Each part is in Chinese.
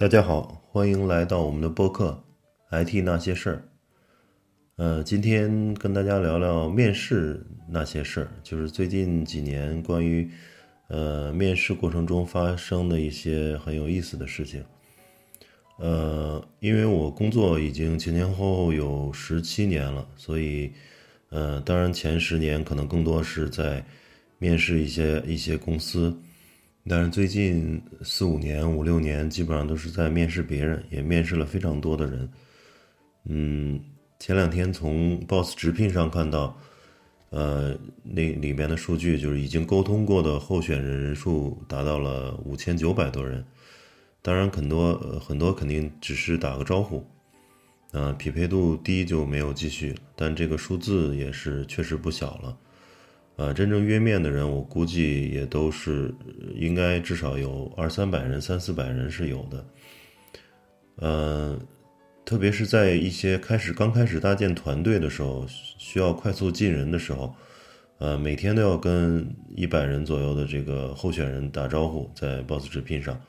大家好，欢迎来到我们的播客《IT 那些事儿》。呃，今天跟大家聊聊面试那些事儿，就是最近几年关于呃面试过程中发生的一些很有意思的事情。呃，因为我工作已经前前后后有十七年了，所以呃，当然前十年可能更多是在面试一些一些公司。但是最近四五年、五六年，基本上都是在面试别人，也面试了非常多的人。嗯，前两天从 Boss 直聘上看到，呃，那里面的数据就是已经沟通过的候选人人数达到了五千九百多人。当然，很多很多肯定只是打个招呼，啊，匹配度低就没有继续。但这个数字也是确实不小了。啊，真正约面的人，我估计也都是应该至少有二三百人、三四百人是有的。呃，特别是在一些开始刚开始搭建团队的时候，需要快速进人的时候，呃，每天都要跟一百人左右的这个候选人打招呼，在 Boss 直聘上。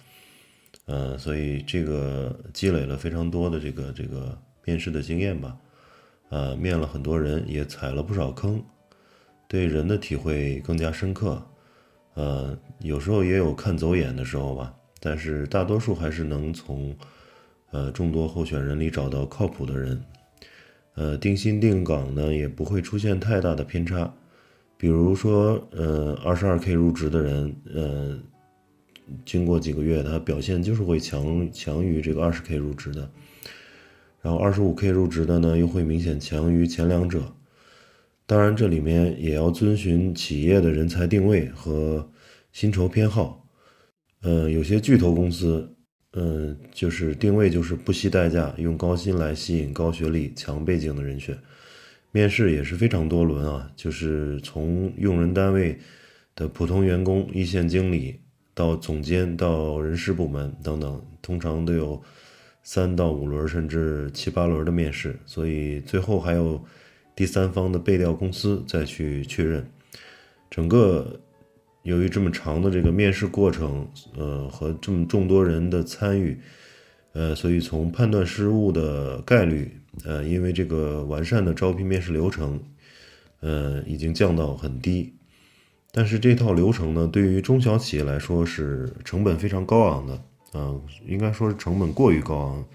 呃，所以这个积累了非常多的这个这个面试的经验吧。呃，面了很多人，也踩了不少坑。对人的体会更加深刻，呃，有时候也有看走眼的时候吧，但是大多数还是能从，呃，众多候选人里找到靠谱的人，呃，定薪定岗呢也不会出现太大的偏差，比如说，呃，二十二 K 入职的人，呃，经过几个月，他表现就是会强强于这个二十 K 入职的，然后二十五 K 入职的呢，又会明显强于前两者。当然，这里面也要遵循企业的人才定位和薪酬偏好。呃，有些巨头公司，嗯，就是定位就是不惜代价用高薪来吸引高学历、强背景的人选。面试也是非常多轮啊，就是从用人单位的普通员工、一线经理到总监到人事部门等等，通常都有三到五轮甚至七八轮的面试，所以最后还有。第三方的备调公司再去确认，整个由于这么长的这个面试过程，呃，和这么众多人的参与，呃，所以从判断失误的概率，呃，因为这个完善的招聘面试流程，呃，已经降到很低。但是这套流程呢，对于中小企业来说是成本非常高昂的，啊，应该说是成本过于高昂。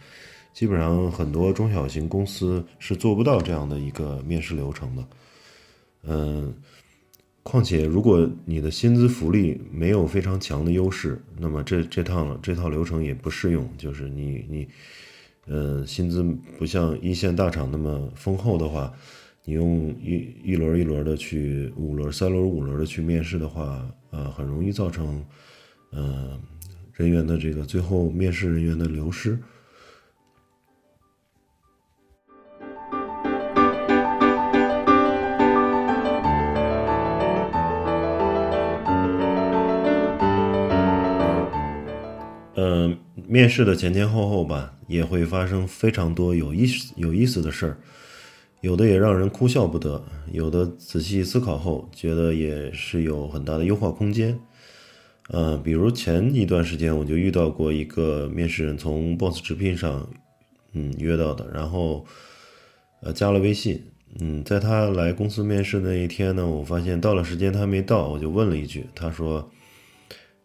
基本上很多中小型公司是做不到这样的一个面试流程的，嗯，况且如果你的薪资福利没有非常强的优势，那么这这趟这套流程也不适用。就是你你，呃，薪资不像一线大厂那么丰厚的话，你用一一轮一轮的去五轮三轮五轮的去面试的话，呃，很容易造成呃人员的这个最后面试人员的流失。嗯，面试的前前后后吧，也会发生非常多有意思有意思的事儿，有的也让人哭笑不得，有的仔细思考后觉得也是有很大的优化空间。呃，比如前一段时间我就遇到过一个面试人，从 Boss 直聘上嗯约到的，然后呃加了微信，嗯，在他来公司面试那一天呢，我发现到了时间他还没到，我就问了一句，他说。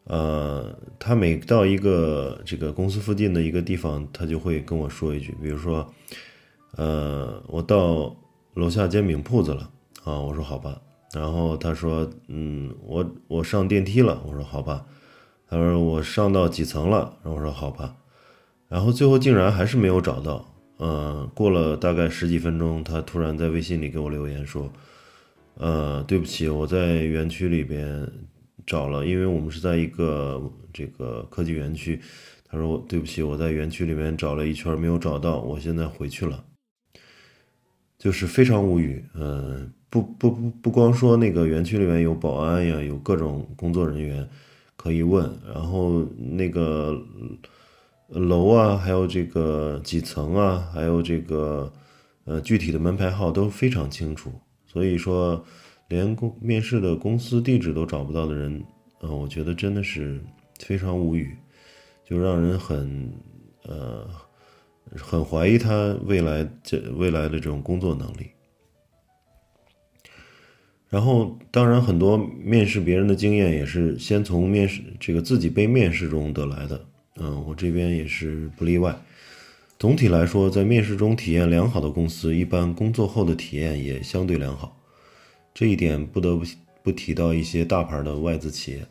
呃，他每到一个这个公司附近的一个地方，他就会跟我说一句，比如说，呃，我到楼下煎饼铺子了啊，我说好吧。然后他说，嗯，我我上电梯了，我说好吧。他说我上到几层了，然后我说好吧。然后最后竟然还是没有找到。嗯，过了大概十几分钟，他突然在微信里给我留言说，呃，对不起，我在园区里边。找了，因为我们是在一个这个科技园区。他说：“对不起，我在园区里面找了一圈没有找到，我现在回去了。”就是非常无语。嗯，不不不不光说那个园区里面有保安呀，有各种工作人员可以问，然后那个楼啊，还有这个几层啊，还有这个呃具体的门牌号都非常清楚。所以说。连公面试的公司地址都找不到的人，呃，我觉得真的是非常无语，就让人很呃，很怀疑他未来这未来的这种工作能力。然后，当然，很多面试别人的经验也是先从面试这个自己被面试中得来的。嗯，我这边也是不例外。总体来说，在面试中体验良好的公司，一般工作后的体验也相对良好。这一点不得不不提到一些大牌的外资企业，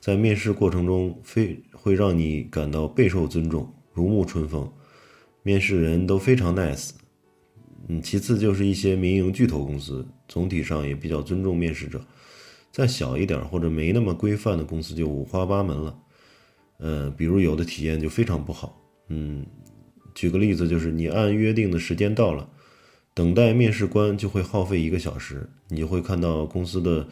在面试过程中非会让你感到备受尊重，如沐春风，面试人都非常 nice。嗯，其次就是一些民营巨头公司，总体上也比较尊重面试者。再小一点或者没那么规范的公司就五花八门了。呃，比如有的体验就非常不好。嗯，举个例子，就是你按约定的时间到了，等待面试官就会耗费一个小时，你就会看到公司的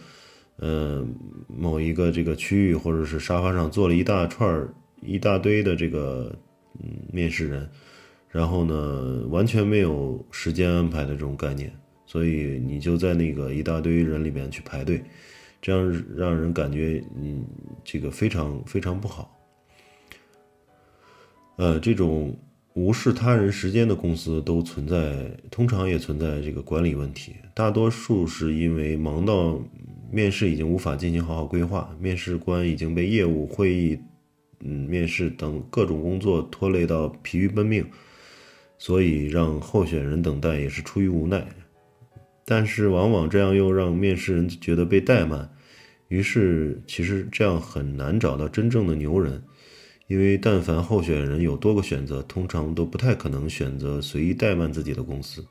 呃某一个这个区域或者是沙发上坐了一大串儿一大堆的这个嗯面试人。然后呢，完全没有时间安排的这种概念，所以你就在那个一大堆人里面去排队，这样让人感觉嗯，这个非常非常不好。呃，这种无视他人时间的公司都存在，通常也存在这个管理问题。大多数是因为忙到面试已经无法进行好好规划，面试官已经被业务会议、嗯面试等各种工作拖累到疲于奔命。所以让候选人等待也是出于无奈，但是往往这样又让面试人觉得被怠慢，于是其实这样很难找到真正的牛人，因为但凡候选人有多个选择，通常都不太可能选择随意怠慢自己的公司，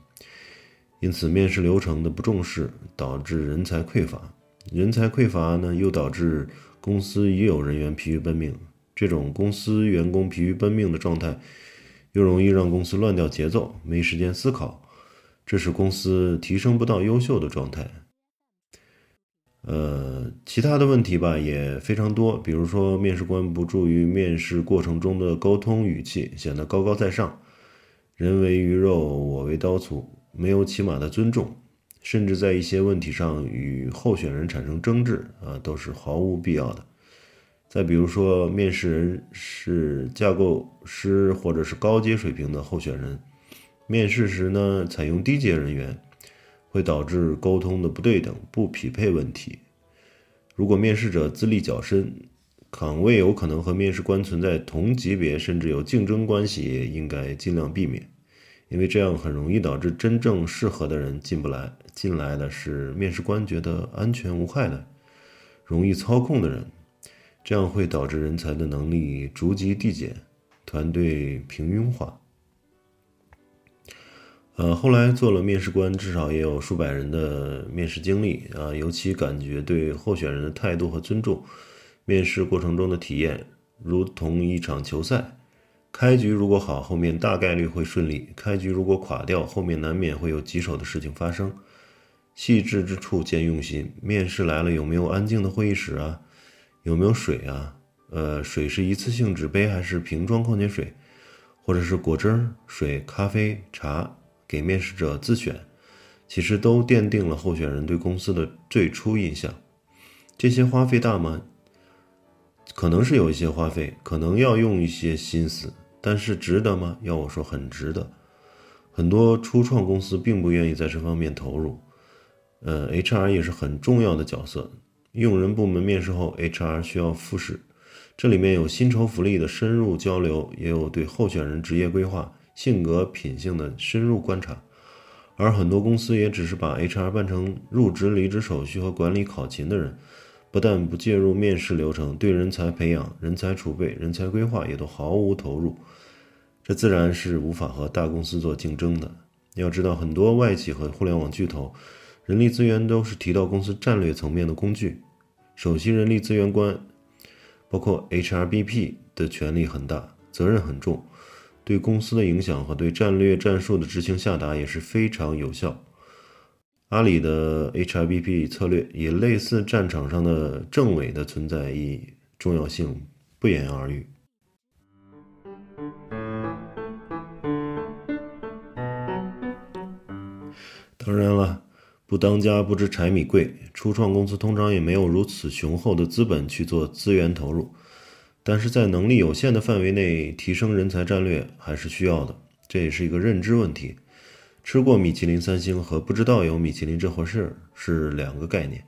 因此面试流程的不重视导致人才匮乏，人才匮乏呢又导致公司已有人员疲于奔命，这种公司员工疲于奔命的状态。又容易让公司乱掉节奏，没时间思考，这使公司提升不到优秀的状态。呃，其他的问题吧也非常多，比如说面试官不注意面试过程中的沟通语气，显得高高在上，人为鱼肉，我为刀俎，没有起码的尊重，甚至在一些问题上与候选人产生争执啊，都是毫无必要的。再比如说，面试人是架构师或者是高阶水平的候选人，面试时呢采用低阶人员，会导致沟通的不对等、不匹配问题。如果面试者资历较深，岗位有可能和面试官存在同级别甚至有竞争关系，应该尽量避免，因为这样很容易导致真正适合的人进不来，进来的是面试官觉得安全无害的、容易操控的人。这样会导致人才的能力逐级递减，团队平庸化。呃，后来做了面试官，至少也有数百人的面试经历啊，尤其感觉对候选人的态度和尊重，面试过程中的体验如同一场球赛，开局如果好，后面大概率会顺利；开局如果垮掉，后面难免会有棘手的事情发生。细致之处见用心，面试来了有没有安静的会议室啊？有没有水啊？呃，水是一次性纸杯还是瓶装矿泉水，或者是果汁、水、咖啡、茶？给面试者自选，其实都奠定了候选人对公司的最初印象。这些花费大吗？可能是有一些花费，可能要用一些心思，但是值得吗？要我说，很值得。很多初创公司并不愿意在这方面投入。呃，HR 也是很重要的角色。用人部门面试后，HR 需要复试，这里面有薪酬福利的深入交流，也有对候选人职业规划、性格品性的深入观察。而很多公司也只是把 HR 办成入职、离职手续和管理考勤的人，不但不介入面试流程，对人才培养、人才储备、人才规划也都毫无投入，这自然是无法和大公司做竞争的。要知道，很多外企和互联网巨头，人力资源都是提到公司战略层面的工具。首席人力资源官，包括 HRBP 的权力很大，责任很重，对公司的影响和对战略战术的执行下达也是非常有效。阿里的 HRBP 策略也类似战场上的政委的存在意义、重要性不言而喻。当然了。不当家不知柴米贵，初创公司通常也没有如此雄厚的资本去做资源投入。但是在能力有限的范围内提升人才战略还是需要的，这也是一个认知问题。吃过米其林三星和不知道有米其林这回事是两个概念。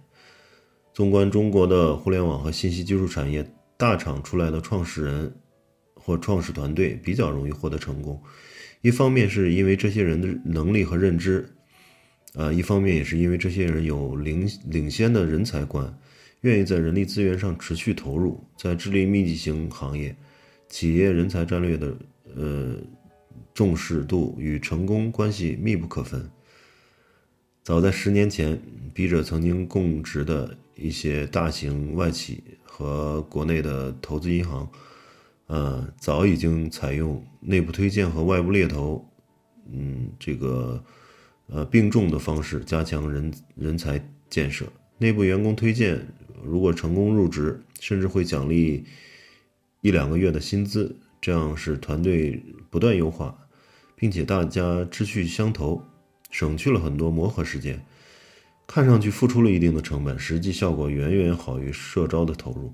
纵观中国的互联网和信息技术产业，大厂出来的创始人或创始团队比较容易获得成功。一方面是因为这些人的能力和认知，呃，一方面也是因为这些人有领领先的人才观。愿意在人力资源上持续投入，在智力密集型行业，企业人才战略的呃重视度与成功关系密不可分。早在十年前，笔者曾经供职的一些大型外企和国内的投资银行，呃，早已经采用内部推荐和外部猎头，嗯，这个呃并重的方式加强人人才建设，内部员工推荐。如果成功入职，甚至会奖励一两个月的薪资，这样使团队不断优化，并且大家志趣相投，省去了很多磨合时间。看上去付出了一定的成本，实际效果远远好于社招的投入。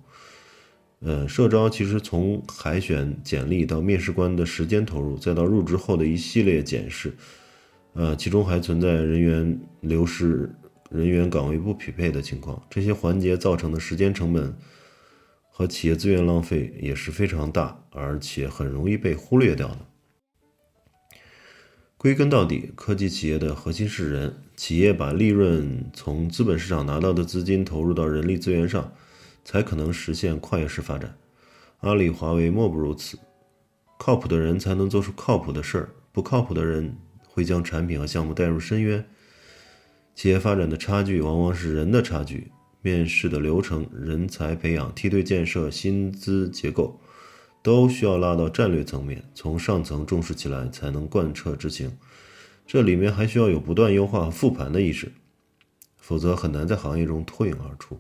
呃，社招其实从海选简历到面试官的时间投入，再到入职后的一系列检视，呃，其中还存在人员流失。人员岗位不匹配的情况，这些环节造成的时间成本和企业资源浪费也是非常大，而且很容易被忽略掉的。归根到底，科技企业的核心是人，企业把利润从资本市场拿到的资金投入到人力资源上，才可能实现跨越式发展。阿里、华为莫不如此。靠谱的人才能做出靠谱的事儿，不靠谱的人会将产品和项目带入深渊。企业发展的差距往往是人的差距，面试的流程、人才培养、梯队建设、薪资结构，都需要拉到战略层面，从上层重视起来，才能贯彻执行。这里面还需要有不断优化和复盘的意识，否则很难在行业中脱颖而出。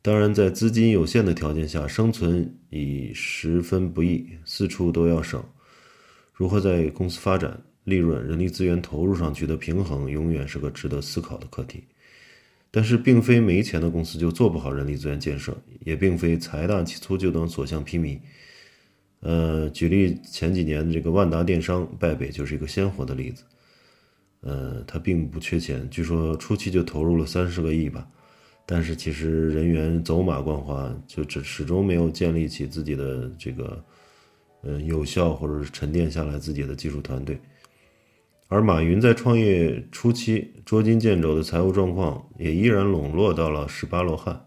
当然，在资金有限的条件下，生存已十分不易，四处都要省。如何在公司发展？利润、人力资源投入上去的平衡，永远是个值得思考的课题。但是，并非没钱的公司就做不好人力资源建设，也并非财大气粗就能所向披靡。呃，举例前几年这个万达电商败北就是一个鲜活的例子。呃，他并不缺钱，据说初期就投入了三十个亿吧，但是其实人员走马观花，就只始终没有建立起自己的这个呃有效或者是沉淀下来自己的技术团队。而马云在创业初期捉襟见肘的财务状况，也依然笼络到了十八罗汉。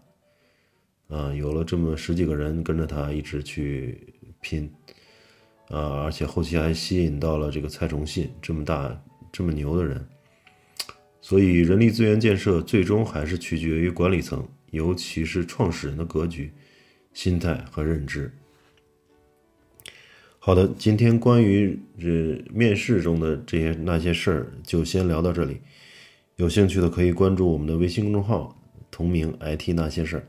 啊，有了这么十几个人跟着他一直去拼，啊，而且后期还吸引到了这个蔡崇信这么大这么牛的人。所以，人力资源建设最终还是取决于管理层，尤其是创始人的格局、心态和认知。好的，今天关于这面试中的这些那些事儿，就先聊到这里。有兴趣的可以关注我们的微信公众号，同名 “IT 那些事儿”。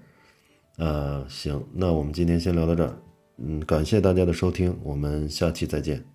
呃，行，那我们今天先聊到这儿。嗯，感谢大家的收听，我们下期再见。